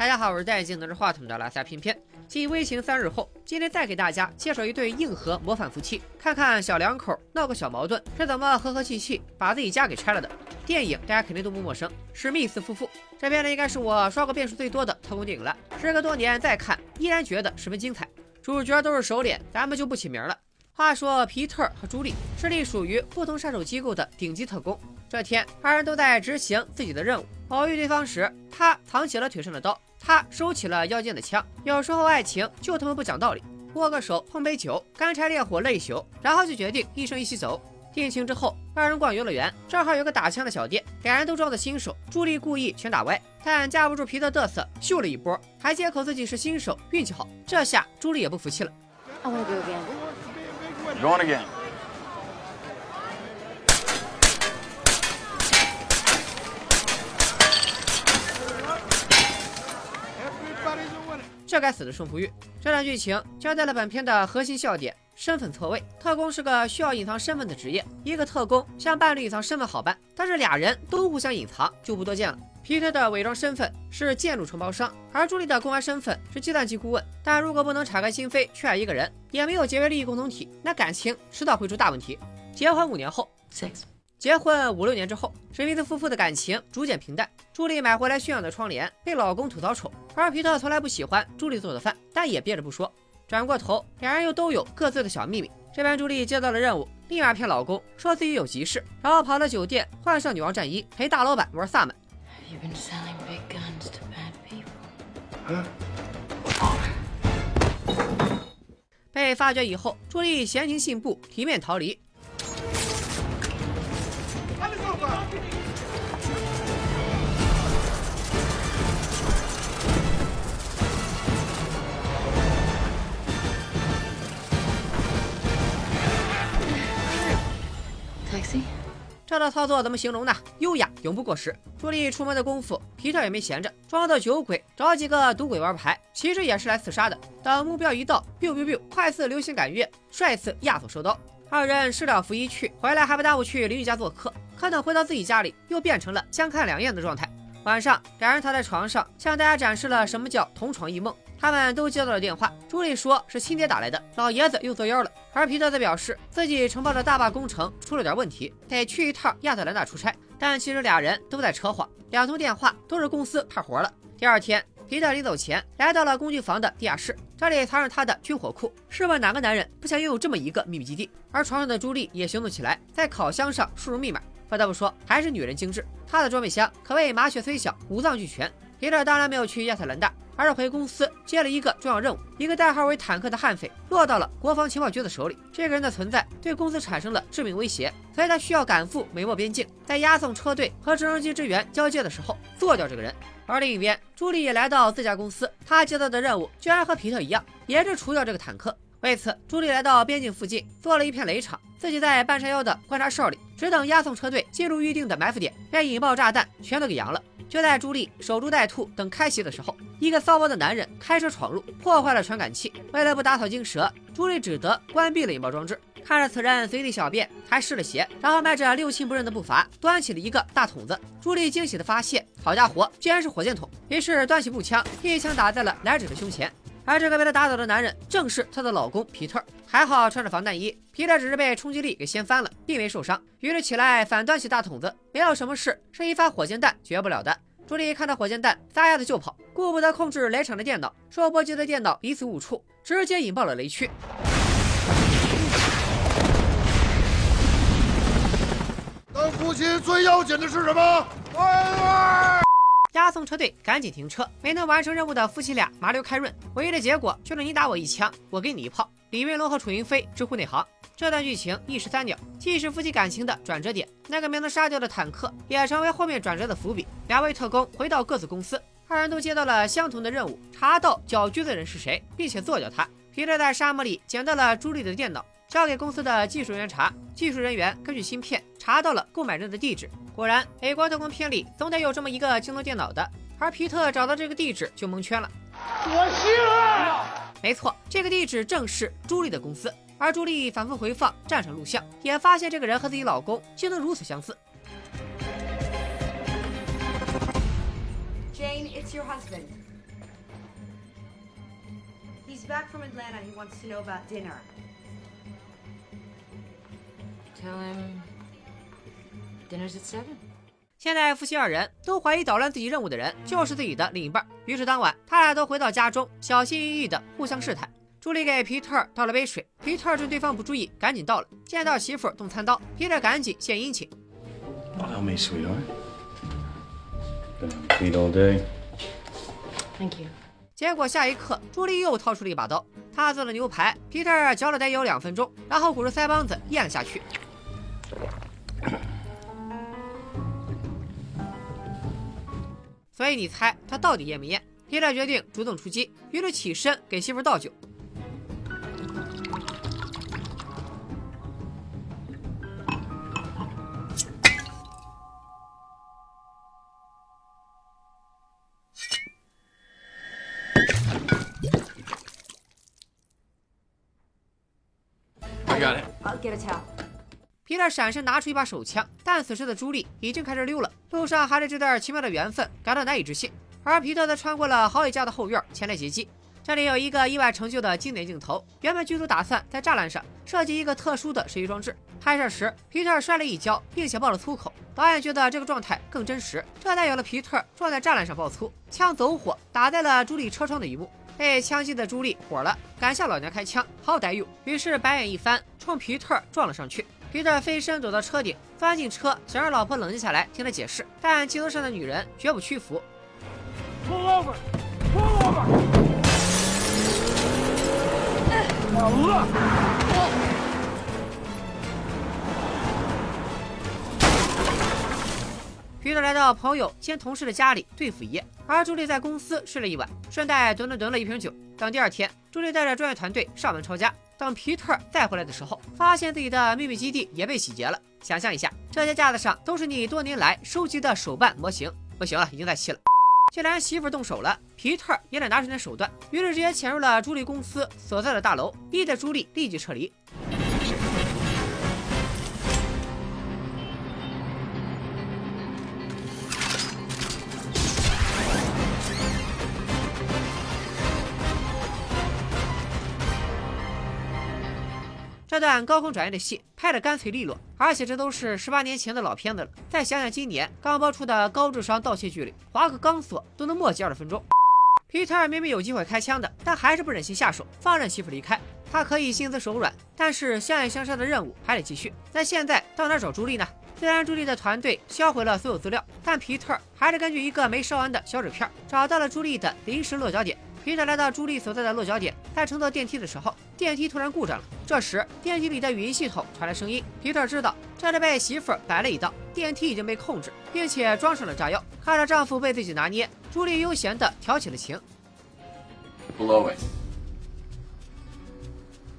大家好，我是戴眼镜拿着话筒的拉萨偏偏。继微情三日后，今天再给大家介绍一对硬核模范夫妻，看看小两口闹个小矛盾是怎么和和气气把自己家给拆了的。电影大家肯定都不陌生，史密斯夫妇。这片呢应该是我刷过遍数最多的特工电影了，时隔多年再看，依然觉得十分精彩。主角都是熟脸，咱们就不起名了。话说皮特和朱莉是隶属于不同杀手机构的顶级特工。这天，二人都在执行自己的任务。偶遇对方时，他藏起了腿上的刀，他收起了腰间的枪。有时候爱情就他妈不讲道理，握个手，碰杯酒，干柴烈火了一宿，然后就决定一生一起走。定情之后，二人逛游乐园，正好有个打枪的小店，两人都装的新手。朱莉故意全打歪，但架不住皮特嘚瑟，秀了一波，还借口自己是新手，运气好。这下朱莉也不服气了。这该死的胜负欲！这段剧情交代了本片的核心笑点：身份错位。特工是个需要隐藏身份的职业，一个特工向伴侣隐藏身份好办，但是俩人都互相隐藏，就不多见了。皮特的伪装身份是建筑承包商，而朱莉的公安身份是计算机顾问。但如果不能敞开心扉去爱一个人，也没有结为利益共同体，那感情迟早会出大问题。结婚五年后。Six 结婚五六年之后，史密斯夫妇的感情逐渐平淡。朱莉买回来炫耀的窗帘被老公吐槽丑，而皮特从来不喜欢朱莉做的饭，但也憋着不说。转过头，两人又都有各自的小秘密。这边朱莉接到了任务，立马骗老公说自己有急事，然后跑到酒店换上女王战衣，陪大老板玩萨满。被发觉以后，朱莉闲庭信步，体面逃离。这套操作怎么形容呢？优雅，永不过时。朱莉出门的功夫，皮特也没闲着，装作酒鬼，找几个赌鬼玩牌，其实也是来刺杀的。等目标一到，biu biu biu，快似流星赶月，帅似亚索收刀。二人事了拂衣去，回来还不耽误去邻居家做客。可等回到自己家里，又变成了相看两厌的状态。晚上，两人躺在床上，向大家展示了什么叫同床异梦。他们都接到了电话，朱莉说是亲爹打来的，老爷子又作妖了。而皮特则表示自己承包的大坝工程出了点问题，得去一趟亚特兰大出差。但其实俩人都在扯谎，两通电话都是公司派活了。第二天，皮特临走前来到了工具房的地下室，这里藏着他的军火库。试问哪个男人不想拥有这么一个秘密基地？而床上的朱莉也行动起来，在烤箱上输入密码。不得不说，还是女人精致。她的装备箱可谓麻雀虽小，五脏俱全。皮特当然没有去亚特兰大。而是回公司接了一个重要任务，一个代号为坦克的悍匪落到了国防情报局的手里。这个人的存在对公司产生了致命威胁，所以他需要赶赴美墨边境，在押送车队和直升机支援交接的时候做掉这个人。而另一边，朱莉也来到自家公司，她接到的任务居然和皮特一样，也是除掉这个坦克。为此，朱莉来到边境附近做了一片雷场，自己在半山腰的观察哨里，只等押送车队进入预定的埋伏点，便引爆炸弹，全都给扬了。就在朱莉守株待兔等开袭的时候，一个骚包的男人开车闯入，破坏了传感器。为了不打草惊蛇，朱莉只得关闭了引爆装置。看着此人随地小便，还湿了鞋，然后迈着六亲不认的步伐，端起了一个大桶子。朱莉惊喜的发现，好家伙，居然是火箭筒！于是端起步枪，一枪打在了来者的胸前。而这个被他打倒的男人，正是她的老公皮特。还好穿着防弹衣，皮特只是被冲击力给掀翻了，并没受伤。于是起来反端起大桶子，没有什么事是一发火箭弹绝不了的。朱莉看到火箭弹，撒丫子就跑，顾不得控制雷场的电脑，受波及的电脑彼此误触，直接引爆了雷区。当父亲最要紧的是什么？押送车队赶紧停车，没能完成任务的夫妻俩麻溜开润，唯一的结果就是你打我一枪，我给你一炮。李云龙和楚云飞直呼内行。这段剧情一石三鸟，既是夫妻感情的转折点，那个没能杀掉的坦克也成为后面转折的伏笔。两位特工回到各自公司，二人都接到了相同的任务：查到搅局的人是谁，并且做掉他。皮特在沙漠里捡到了朱莉的电脑，交给公司的技术人员查。技术人员根据芯片查到了购买人的地址。果然，美国特工片里总得有这么一个精通电脑的，而皮特找到这个地址就蒙圈了。我信了，没错，这个地址正是朱莉的公司。而朱莉反复回放战场录像，也发现这个人和自己老公竟能如此相似。Jane, it's your husband. He's back from Atlanta. He wants to know about dinner. Tell him dinner's at seven. 现在夫妻二人都怀疑捣乱自己任务的人就是自己的另一半，于是当晚他俩都回到家中，小心翼翼的互相试探。朱莉给皮特倒了杯水，皮特趁对方不注意，赶紧倒了。见到媳妇动餐刀，皮特赶紧献殷勤。Allow me, sweetheart. Been on feet all day. Thank you. 结果下一刻，朱莉又掏出了一把刀，她做了牛排，皮特嚼了得有两分钟，然后鼓着腮帮子咽了下去。所以你猜他到底验没验？皮特决定主动出击，于是起身给媳妇倒酒。皮特闪身拿出一把手枪，但此时的朱莉已经开始溜了。路上还是这段奇妙的缘分感到难以置信，而皮特则穿过了好几家的后院前来劫机。这里有一个意外成就的经典镜头。原本剧组打算在栅栏上设计一个特殊的射击装置，拍摄时皮特摔了一跤，并且爆了粗口。导演觉得这个状态更真实，这才有了皮特撞在栅栏上爆粗，枪走火打在了朱莉车窗的一幕。被枪击的朱莉火了，敢向老娘开枪，好歹用。于是白眼一翻，冲皮特撞了上去。皮特飞身走到车顶，钻进车，想让老婆冷静下来，听他解释。但镜头上的女人绝不屈服。Pull over! Pull over! Now look! 皮特来到朋友兼同事的家里对付一夜，而朱莉在公司睡了一晚，顺带囤了囤了一瓶酒。等第二天，朱莉带着专业团队上门抄家。当皮特再回来的时候，发现自己的秘密基地也被洗劫了。想象一下，这些架子上都是你多年来收集的手办模型。不行了，已经在气了。既然媳妇动手了，皮特也得拿出点手段，于是直接潜入了朱莉公司所在的大楼，逼得朱莉立即撤离。这段高空转移的戏拍得干脆利落，而且这都是十八年前的老片子了。再想想今年刚播出的高智商盗窃剧里，划个钢索都能墨迹二十分钟。皮特明明有机会开枪的，但还是不忍心下手，放任媳妇离开。他可以心慈手软，但是相爱相杀的任务还得继续。那现在到哪找朱莉呢？虽然朱莉的团队销毁了所有资料，但皮特还是根据一个没烧完的小纸片，找到了朱莉的临时落脚点。皮特来到朱莉所在的落脚点，在乘坐电梯的时候，电梯突然故障了。这时，电梯里的语音系统传来声音。皮特知道这里被媳妇儿摆了一道，电梯已经被控制，并且装上了炸药。看着丈夫被自己拿捏，朱莉悠闲地调起了情。Blow it.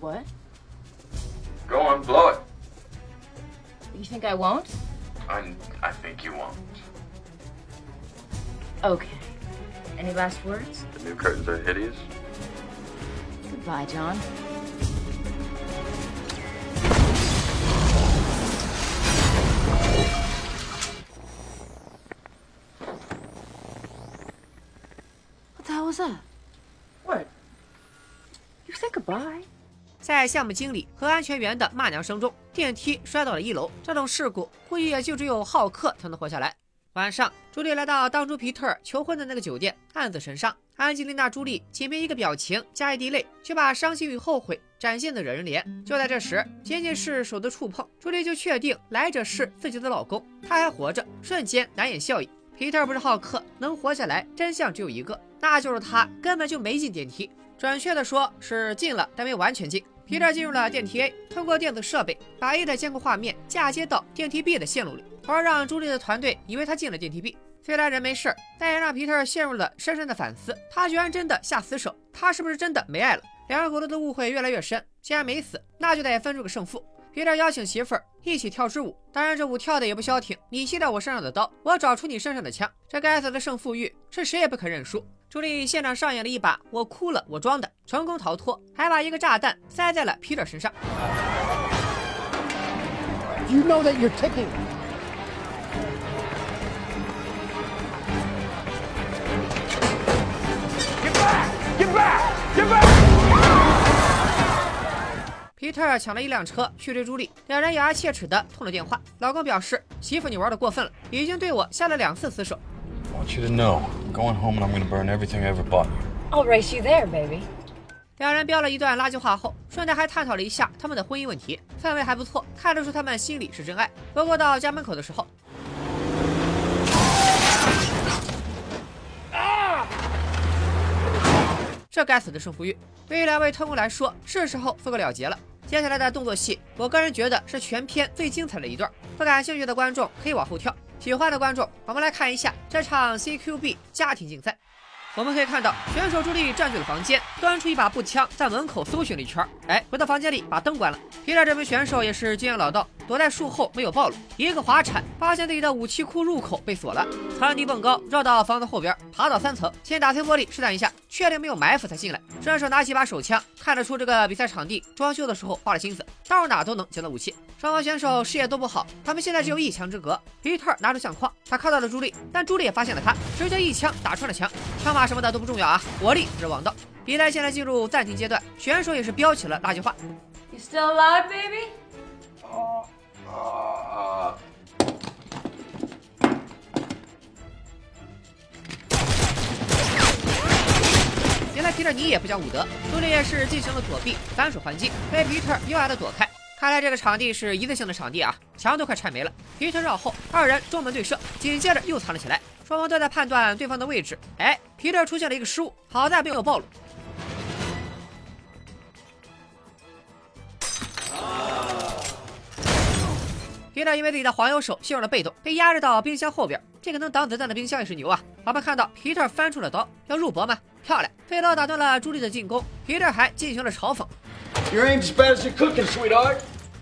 What? Go on, blow it. You think I won't? I, I think you won't. Okay. Any last words? The new curtains are hideous. Goodbye, John. What the hell was that? What? You said goodbye? 在项目经理和安全员的骂娘声中，电梯摔到了一楼。这种事故估计也就只有浩克才能活下来。 晚上，朱莉来到当初皮特求婚的那个酒店，暗自神伤。安吉丽娜·朱莉仅凭一个表情加一滴泪，却把伤心与后悔展现的惹人怜。就在这时，仅仅是手的触碰，朱莉就确定来者是自己的老公，他还活着，瞬间难掩笑意。皮特不是好客，能活下来，真相只有一个，那就是他根本就没进电梯。准确的说，是进了，但没完全进。皮特进入了电梯 A，通过电子设备把 A 的监控画面嫁接到电梯 B 的线路里，从而让朱莉的团队以为他进了电梯 B。虽然人没事，但也让皮特陷入了深深的反思：他居然真的下死手，他是不是真的没爱了？两人骨头的误会越来越深，既然没死，那就得分出个胜负。皮特邀请媳妇儿一起跳支舞，当然这舞跳的也不消停。你卸掉我身上的刀，我找出你身上的枪。这该死的胜负欲是谁也不肯认输。朱莉现场上演了一把我哭了我装的，成功逃脱，还把一个炸弹塞在了皮特身上。You know that you're ticking. Get back! Get back! Get back! 特尔抢了一辆车去追朱莉，两人咬牙切齿的通了电话。老公表示：“媳妇，你玩的过分了，已经对我下了两次死手。” I want you to know, I'm going home and I'm gonna burn everything I ever bought you. I'll race you there, baby. 两人飙了一段垃圾话后，顺带还探讨了一下他们的婚姻问题，氛围还不错，看得出他们心里是真爱。不过到家门口的时候，这该死的胜负欲，对于两位特工来说是时候做个了结了。接下来的动作戏，我个人觉得是全片最精彩的一段。不感兴趣的观众可以往后跳，喜欢的观众，我们来看一下这场 CQB 家庭竞赛。我们可以看到，选手朱莉占据了房间，端出一把步枪，在门口搜寻了一圈。哎，回到房间里，把灯关了。皮特这名选手也是经验老道，躲在树后没有暴露，一个滑铲，发现自己的武器库入口被锁了。蹿地蹦高，绕到房子后边，爬到三层，先打碎玻璃试探一下，确定没有埋伏才进来。顺手拿起把手枪，看得出这个比赛场地装修的时候花了心思，到哪都能捡到武器。双方选手视野都不好，他们现在只有一墙之隔。皮特拿出相框，他看到了朱莉，但朱莉也发现了他，直接一枪打穿了墙。枪法什么的都不重要啊，火力是王道。比赛现在进入暂停阶段，选手也是飙起了垃圾话。You still alive, baby? 原来皮特你也不讲武德，朱莉也是进行了躲避，反手还击，被皮特优雅的躲开。看来这个场地是一次性的场地啊，墙都快拆没了。皮特绕后，二人中门对射，紧接着又藏了起来。双方都在判断对方的位置。哎，皮特出现了一个失误，好在没有暴露。皮特因为自己的黄油手陷入了被动，被压制到冰箱后边。这个能挡子弹的冰箱也是牛啊！我们看到皮特翻出了刀，要入搏吗？漂亮！飞刀打断了朱莉的进攻，皮特还进行了嘲讽。Your aim's as bad as your cooking, sweetheart.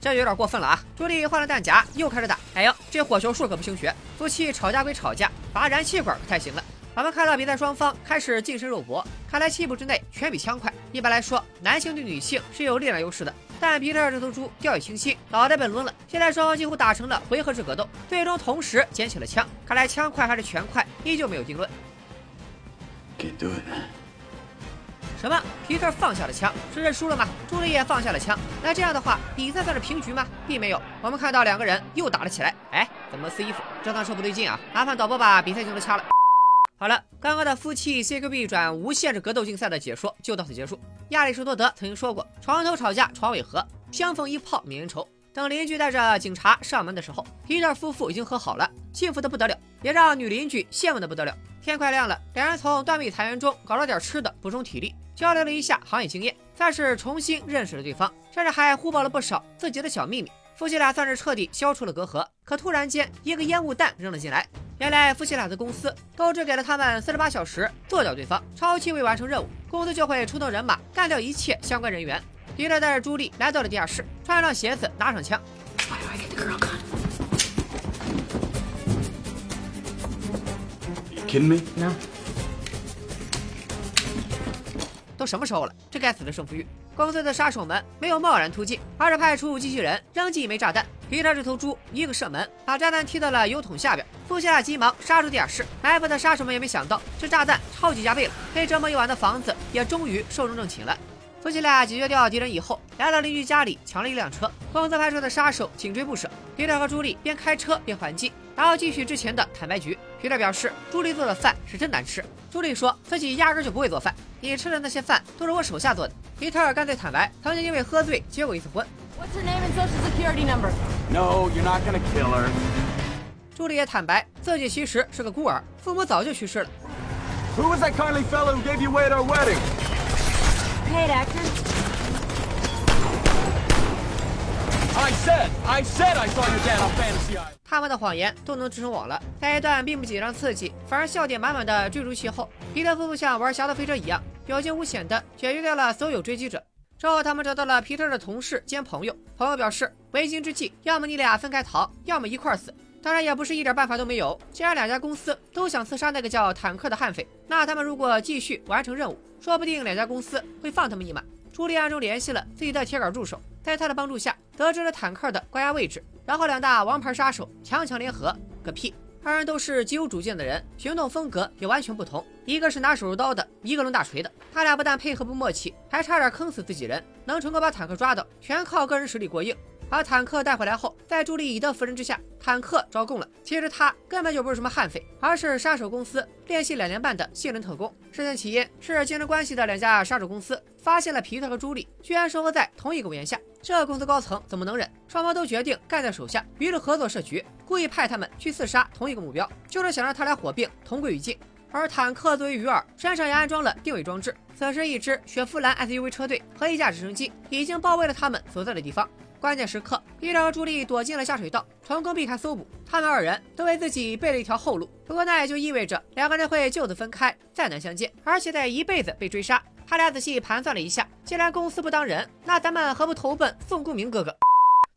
这有点过分了啊！朱莉换了弹夹，又开始打。哎呦，这火球术可不兴学。夫妻吵架归吵架，拔燃气管可太行了。我们看到比赛双方开始近身肉搏，看来七步之内全比枪快。一般来说，男性对女性是有力量优势的，但皮特这头猪掉以轻心，脑袋被抡了。现在双方几乎打成了回合制格斗，最终同时捡起了枪。看来枪快还是拳快，依旧没有定论。Can't do it. 什么？皮特放下了枪，是认输了吗？朱莉也放下了枪，那这样的话，比赛算是平局吗？并没有。我们看到两个人又打了起来。哎，怎么撕衣服？这趟车不对劲啊！麻烦导播把比赛镜头掐了。好了，刚刚的夫妻 CQB 转无限制格斗竞赛的解说就到此结束。亚里士多德曾经说过：“床头吵架床尾和，相逢一炮泯恩仇。”等邻居带着警察上门的时候，皮特夫妇已经和好了，幸福的不得了，也让女邻居羡慕的不得了。天快亮了，两人从断壁残垣中搞了点吃的，补充体力，交流了一下行业经验，算是重新认识了对方，甚至还互爆了不少自己的小秘密。夫妻俩算是彻底消除了隔阂。可突然间，一个烟雾弹扔了进来。原来夫妻俩的公司都只给了他们四十八小时做掉对方，超期未完成任务，公司就会出动人马干掉一切相关人员。皮特带着朱莉来到了地下室，穿上鞋子，拿上枪。Why do I get the girl gun? You kidding me? No. 都什么时候了？这该死的胜负欲！公司的杀手们没有贸然突进，而是派出机器人扔进一枚炸弹。皮特这头猪一个射门，把炸弹踢到了油桶下边。夫妻俩急忙杀出地下室，埋伏的杀手们也没想到，这炸弹超级加倍了，被折磨一晚的房子也终于寿终正寝了。夫妻俩解决掉敌人以后，来到邻居家里抢了一辆车。公司派出的杀手紧追不舍，皮特和朱莉边开车边还击，然后继续之前的坦白局。皮特表示，朱莉做的饭是真难吃。朱莉说自己压根就不会做饭，你吃的那些饭都是我手下做的。皮特干脆坦白，曾经因为喝醉结过一次婚。What's her name and social security number? No, you're not gonna kill her. 朱莉也坦白自己其实是个孤儿，父母早就去世了。Who was that kindly fellow who gave you away at our wedding? Paid actor? I said, I said I saw your dad on Fantasy Island. I said i saw you damn fantasy 他们的谎言都能织成网了。在一段并不紧张刺激，反而笑点满满的追逐戏后，皮特夫妇像玩侠盗飞车一样，有惊无险的解决掉了所有追击者。之后，他们找到了皮特的同事兼朋友，朋友表示，为今之计，要么你俩分开逃，要么一块死。当然，也不是一点办法都没有。既然两家公司都想刺杀那个叫坦克的悍匪，那他们如果继续完成任务，说不定两家公司会放他们一马。朱莉暗中联系了自己的铁杆助手，在他的帮助下得知了坦克的关押位置，然后两大王牌杀手强强联合，个屁！二人都是极有主见的人，行动风格也完全不同。一个是拿手术刀的，一个抡大锤的。他俩不但配合不默契，还差点坑死自己人。能成功把坦克抓到，全靠个人实力过硬。把坦克带回来后，在朱莉乙的扶人之下，坦克招供了。其实他根本就不是什么悍匪，而是杀手公司练习两年半的信任特工。事件起因是竞争关系的两家杀手公司发现了皮特和朱莉居然生活在同一个屋檐下，这公司高层怎么能忍？双方都决定干掉手下，于是合作设局，故意派他们去刺杀同一个目标，就是想让他俩火并，同归于尽。而坦克作为鱼饵，身上也安装了定位装置。此时，一支雪佛兰 SUV 车队和一架直升机已经包围了他们所在的地方。关键时刻，皮特和朱莉躲进了下水道，成功避开搜捕。他们二人都为自己备了一条后路。不过那也就意味着两个人会就此分开，再难相见，而且得一辈子被追杀。他俩仔细盘算了一下，既然公司不当人，那咱们何不投奔宋公明哥哥？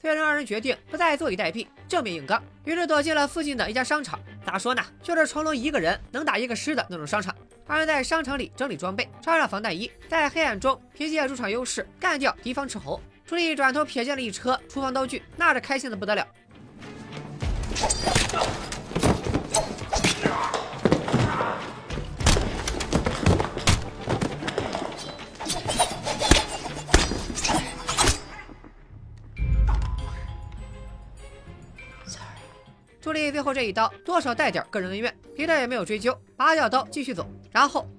最终二人决定不再坐以待毙，正面硬刚，于是躲进了附近的一家商场。咋说呢，就是成龙一个人能打一个师的那种商场。二人在商场里整理装备，穿上防弹衣，在黑暗中凭借主场优势干掉敌方斥候。朱莉转头瞥见了一车厨房刀具，那是开心的不得了。最后这一刀多少带点个人恩怨，皮特也没有追究，拔掉刀继续走，然后。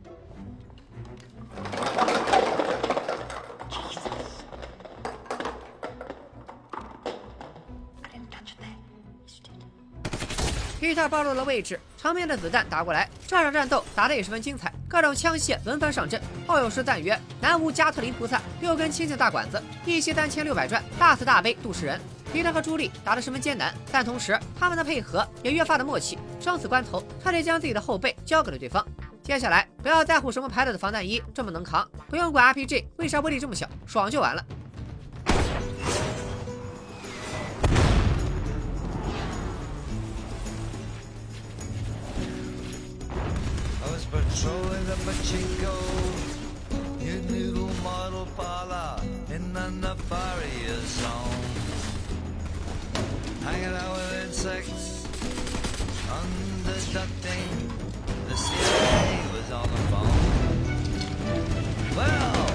皮特暴露了位置，长面的子弹打过来，这场战斗打得也十分精彩，各种枪械轮番上阵。炮友时赞曰：“南无加特林菩萨，六根清净大管子，一息三千六百转，大慈大悲度世人。”皮特和朱莉打得十分艰难，但同时他们的配合也越发的默契。生死关头，他得将自己的后背交给了对方。接下来不要在乎什么牌子的防弹衣这么能扛，不用管 RPG 为啥威力这么小，爽就完了。Hanging out with insects, underducting. The CIA was on the phone. Well,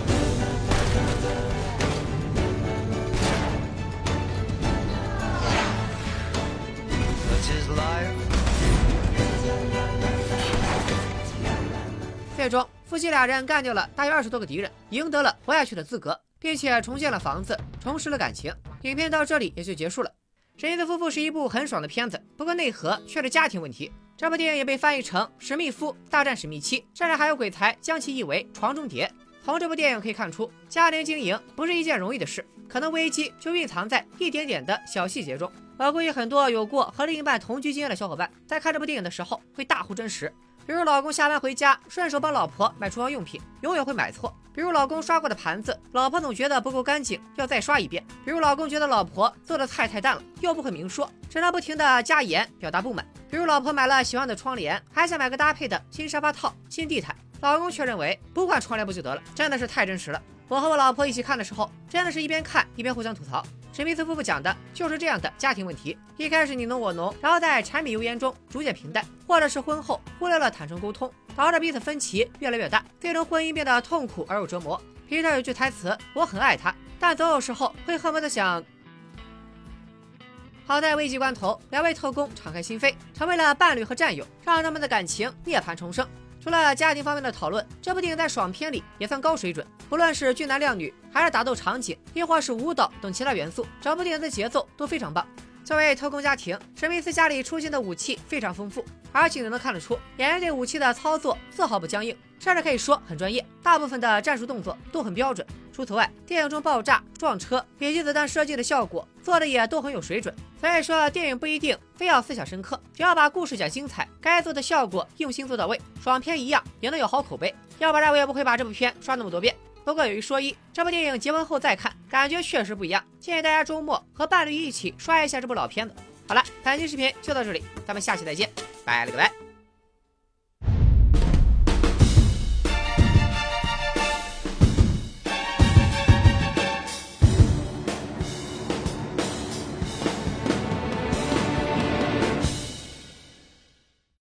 such is life. 最终，夫妻俩人干掉了大约二十多个敌人，赢得了活下去的资格，并且重建了房子，重拾了感情。影片到这里也就结束了。《史密斯夫妇》是一部很爽的片子，不过内核却是家庭问题。这部电影也被翻译成《史密夫大战史密妻》，甚至还有鬼才将其译为“床中谍”。从这部电影可以看出，家庭经营不是一件容易的事，可能危机就蕴藏在一点点的小细节中。我估计很多有过和另一半同居经验的小伙伴，在看这部电影的时候会大呼真实。比如老公下班回家，顺手帮老婆买厨房用品，永远会买错。比如老公刷过的盘子，老婆总觉得不够干净，要再刷一遍。比如老公觉得老婆做的菜太淡了，又不会明说，只能不停的加盐表达不满。比如老婆买了喜欢的窗帘，还想买个搭配的新沙发套、新地毯，老公却认为不换窗帘不就得了？真的是太真实了。我和我老婆一起看的时候，真的是一边看一边互相吐槽。史密斯夫妇讲的就是这样的家庭问题：一开始你侬我侬，然后在柴米油盐中逐渐平淡，或者是婚后忽略了坦诚沟通，导致彼此分歧越来越大，最终婚姻变得痛苦而又折磨。皮特有句台词：“我很爱他，但总有时候会恨不得想……”好在危急关头，两位特工敞开心扉，成为了伴侣和战友，让他们的感情涅槃重生。除了家庭方面的讨论，这部电影在爽片里也算高水准。不论是俊男靓女，还是打斗场景，亦或是舞蹈等其他元素，整部电影的节奏都非常棒。作为特工家庭，史密斯家里出现的武器非常丰富，而且能看得出演员对武器的操作丝毫不僵硬，甚至可以说很专业。大部分的战术动作都很标准。除此外，电影中爆炸、撞车、以及子弹射击的效果做的也都很有水准。所以说，电影不一定非要思想深刻，只要把故事讲精彩，该做的效果用心做到位，爽片一样也能有好口碑。要不然我也不会把这部片刷那么多遍。不过有一说一，这部电影结婚后再看，感觉确实不一样。建议大家周末和伴侣一起刷一下这部老片子。好了，本期视频就到这里，咱们下期再见，拜了个拜。